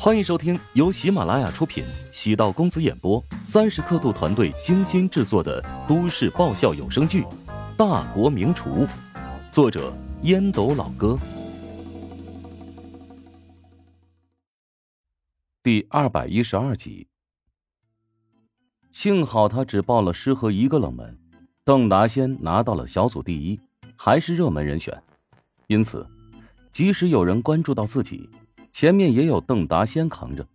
欢迎收听由喜马拉雅出品、喜道公子演播、三十刻度团队精心制作的都市爆笑有声剧《大国名厨》，作者烟斗老哥，第二百一十二集。幸好他只报了诗和一个冷门，邓达先拿到了小组第一，还是热门人选，因此，即使有人关注到自己。前面也有邓达先扛着，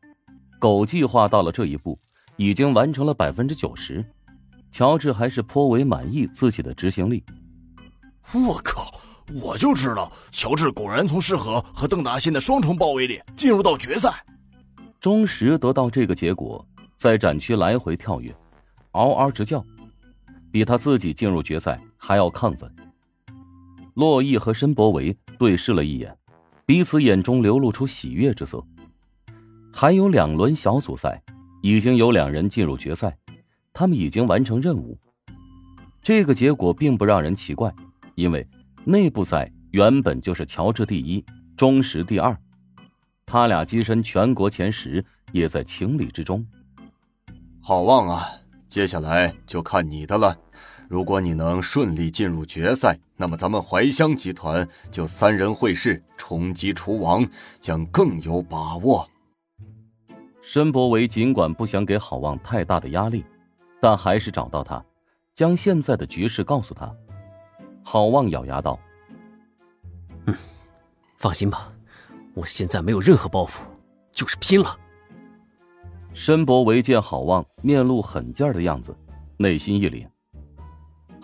狗计划到了这一步，已经完成了百分之九十。乔治还是颇为满意自己的执行力。我靠！我就知道乔治果然从适合和邓达先的双重包围里进入到决赛。钟石得到这个结果，在展区来回跳跃，嗷嗷直叫，比他自己进入决赛还要亢奋。洛毅和申博维对视了一眼。彼此眼中流露出喜悦之色。还有两轮小组赛，已经有两人进入决赛，他们已经完成任务。这个结果并不让人奇怪，因为内部赛原本就是乔治第一，钟石第二，他俩跻身全国前十也在情理之中。好望啊，接下来就看你的了。如果你能顺利进入决赛，那么咱们怀香集团就三人会师，冲击厨王将更有把握。申博维尽管不想给郝望太大的压力，但还是找到他，将现在的局势告诉他。郝望咬牙道：“嗯，放心吧，我现在没有任何包袱，就是拼了。”申博维见郝望面露狠劲儿的样子，内心一凛。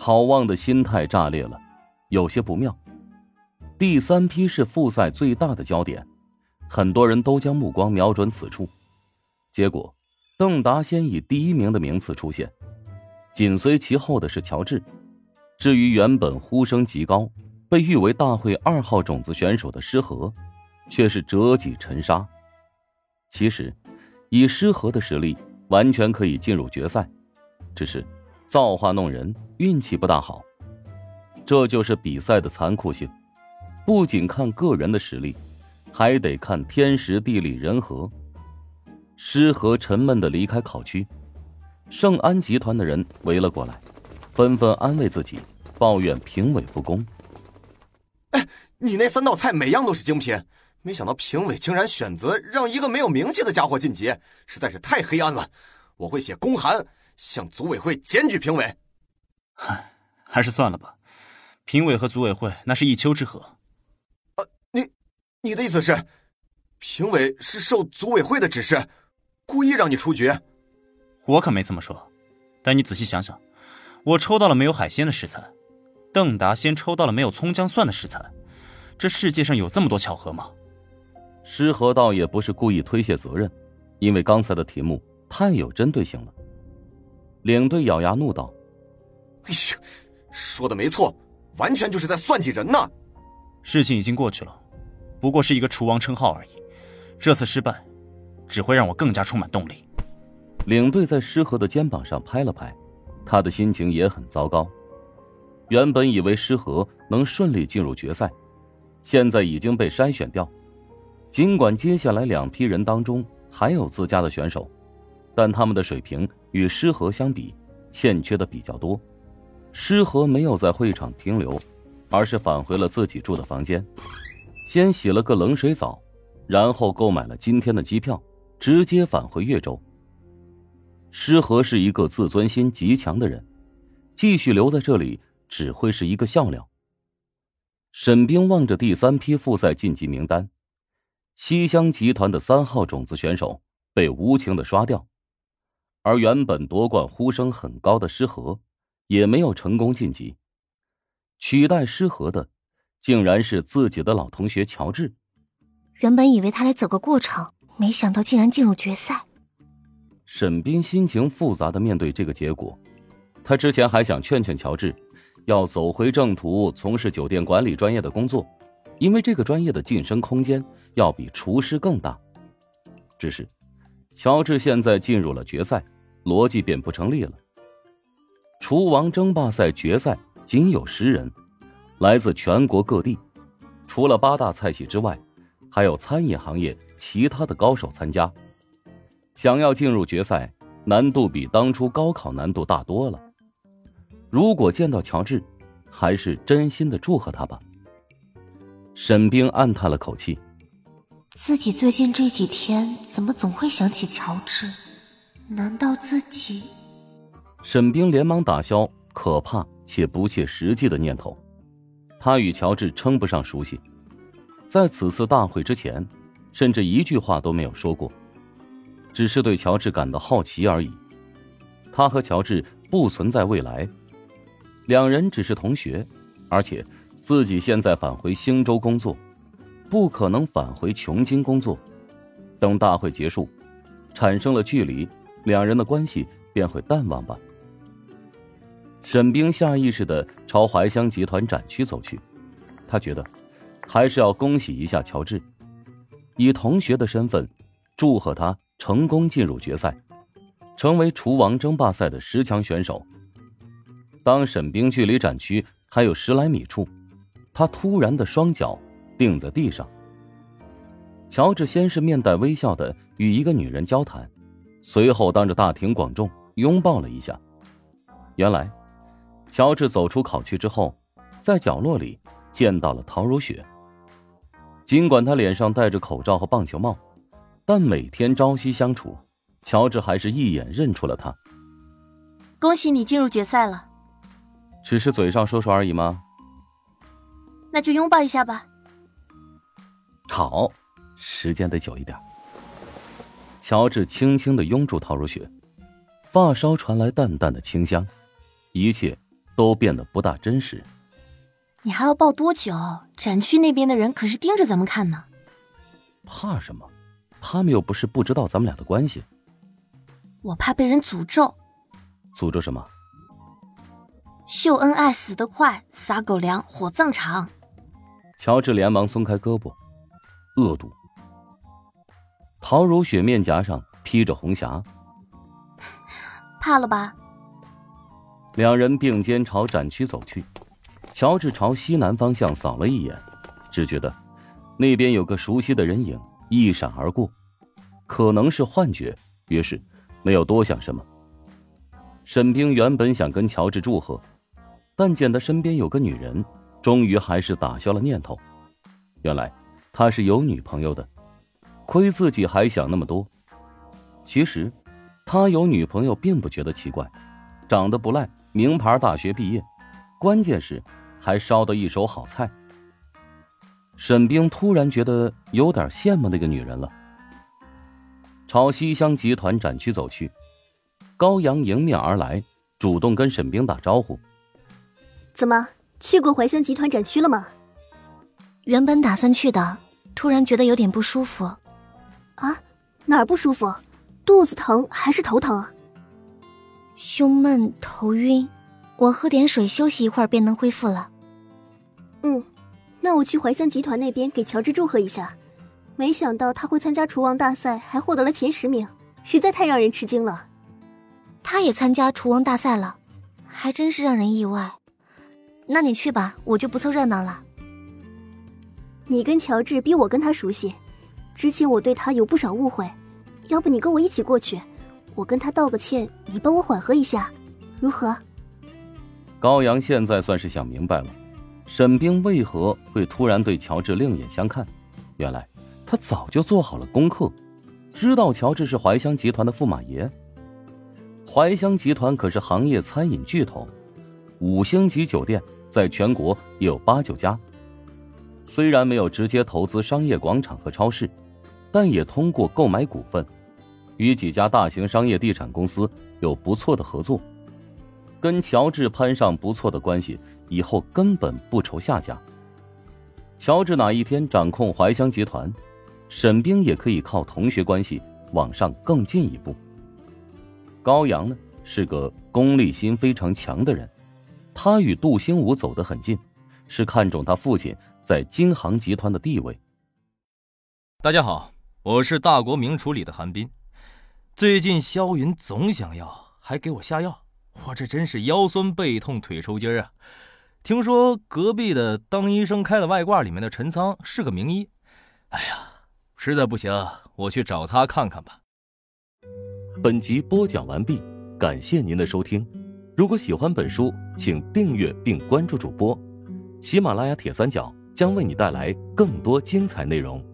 郝望的心态炸裂了，有些不妙。第三批是复赛最大的焦点，很多人都将目光瞄准此处。结果，邓达先以第一名的名次出现，紧随其后的是乔治。至于原本呼声极高、被誉为大会二号种子选手的施和，却是折戟沉沙。其实，以施和的实力，完全可以进入决赛，只是。造化弄人，运气不大好，这就是比赛的残酷性。不仅看个人的实力，还得看天时地利人和。诗和沉闷的离开考区，盛安集团的人围了过来，纷纷安慰自己，抱怨评委不公。哎，你那三道菜每样都是精品，没想到评委竟然选择让一个没有名气的家伙晋级，实在是太黑暗了。我会写公函。向组委会检举评委。唉，还是算了吧。评委和组委会那是一丘之貉。呃，你，你的意思是，评委是受组委会的指示，故意让你出局？我可没这么说。但你仔细想想，我抽到了没有海鲜的食材，邓达先抽到了没有葱姜蒜的食材，这世界上有这么多巧合吗？施和倒也不是故意推卸责任，因为刚才的题目太有针对性了。领队咬牙怒道：“哎呀，说的没错，完全就是在算计人呢。事情已经过去了，不过是一个厨王称号而已。这次失败，只会让我更加充满动力。”领队在诗和的肩膀上拍了拍，他的心情也很糟糕。原本以为诗和能顺利进入决赛，现在已经被筛选掉。尽管接下来两批人当中还有自家的选手。但他们的水平与诗和相比，欠缺的比较多。诗和没有在会场停留，而是返回了自己住的房间，先洗了个冷水澡，然后购买了今天的机票，直接返回岳州。诗和是一个自尊心极强的人，继续留在这里只会是一个笑料。沈冰望着第三批复赛晋级名单，西乡集团的三号种子选手被无情的刷掉。而原本夺冠呼声很高的诗和，也没有成功晋级。取代诗和的，竟然是自己的老同学乔治。原本以为他来走个过场，没想到竟然进入决赛。沈冰心情复杂的面对这个结果，他之前还想劝劝乔治，要走回正途，从事酒店管理专业的工作，因为这个专业的晋升空间要比厨师更大。只是。乔治现在进入了决赛，逻辑便不成立了。厨王争霸赛决赛仅有十人，来自全国各地，除了八大菜系之外，还有餐饮行业其他的高手参加。想要进入决赛，难度比当初高考难度大多了。如果见到乔治，还是真心的祝贺他吧。沈冰暗叹了口气，自己最近这几天怎么总会想起乔治？难道自己？沈冰连忙打消可怕且不切实际的念头。他与乔治称不上熟悉，在此次大会之前，甚至一句话都没有说过，只是对乔治感到好奇而已。他和乔治不存在未来。两人只是同学，而且自己现在返回星州工作，不可能返回琼京工作。等大会结束，产生了距离，两人的关系便会淡忘吧。沈冰下意识的朝怀香集团展区走去，他觉得还是要恭喜一下乔治，以同学的身份祝贺他成功进入决赛，成为厨王争霸赛的十强选手。当沈冰距离展区还有十来米处，他突然的双脚定在地上。乔治先是面带微笑的与一个女人交谈，随后当着大庭广众拥抱了一下。原来，乔治走出考区之后，在角落里见到了陶如雪。尽管他脸上戴着口罩和棒球帽，但每天朝夕相处，乔治还是一眼认出了他。恭喜你进入决赛了。只是嘴上说说而已吗？那就拥抱一下吧。好，时间得久一点。乔治轻轻的拥住陶如雪，发梢传来淡淡的清香，一切都变得不大真实。你还要抱多久？展区那边的人可是盯着咱们看呢。怕什么？他们又不是不知道咱们俩的关系。我怕被人诅咒。诅咒什么？秀恩爱死得快，撒狗粮火葬场。乔治连忙松开胳膊，恶毒。陶如雪面颊上披着红霞，怕了吧？两人并肩朝展区走去，乔治朝西南方向扫了一眼，只觉得那边有个熟悉的人影一闪而过，可能是幻觉，于是没有多想什么。沈冰原本想跟乔治祝贺。但见他身边有个女人，终于还是打消了念头。原来他是有女朋友的，亏自己还想那么多。其实他有女朋友并不觉得奇怪，长得不赖，名牌大学毕业，关键是还烧得一手好菜。沈冰突然觉得有点羡慕那个女人了。朝西乡集团展区走去，高阳迎面而来，主动跟沈冰打招呼。怎么去过怀香集团展区了吗？原本打算去的，突然觉得有点不舒服。啊？哪儿不舒服？肚子疼还是头疼？胸闷头晕，我喝点水休息一会儿便能恢复了。嗯，那我去怀香集团那边给乔治祝贺一下。没想到他会参加厨王大赛，还获得了前十名，实在太让人吃惊了。他也参加厨王大赛了，还真是让人意外。那你去吧，我就不凑热闹了。你跟乔治比我跟他熟悉，之前我对他有不少误会，要不你跟我一起过去，我跟他道个歉，你帮我缓和一下，如何？高阳现在算是想明白了，沈冰为何会突然对乔治另眼相看，原来他早就做好了功课，知道乔治是怀香集团的驸马爷。怀香集团可是行业餐饮巨头，五星级酒店。在全国也有八九家，虽然没有直接投资商业广场和超市，但也通过购买股份，与几家大型商业地产公司有不错的合作。跟乔治攀上不错的关系，以后根本不愁下家。乔治哪一天掌控怀香集团，沈冰也可以靠同学关系往上更进一步。高阳呢，是个功利心非常强的人。他与杜兴武走得很近，是看中他父亲在金航集团的地位。大家好，我是大国名厨里的韩斌。最近萧云总想要，还给我下药，我这真是腰酸背痛、腿抽筋啊！听说隔壁的当医生开了外挂里面的陈仓是个名医，哎呀，实在不行，我去找他看看吧。本集播讲完毕，感谢您的收听。如果喜欢本书，请订阅并关注主播，喜马拉雅铁三角。将为你带来更多精彩内容。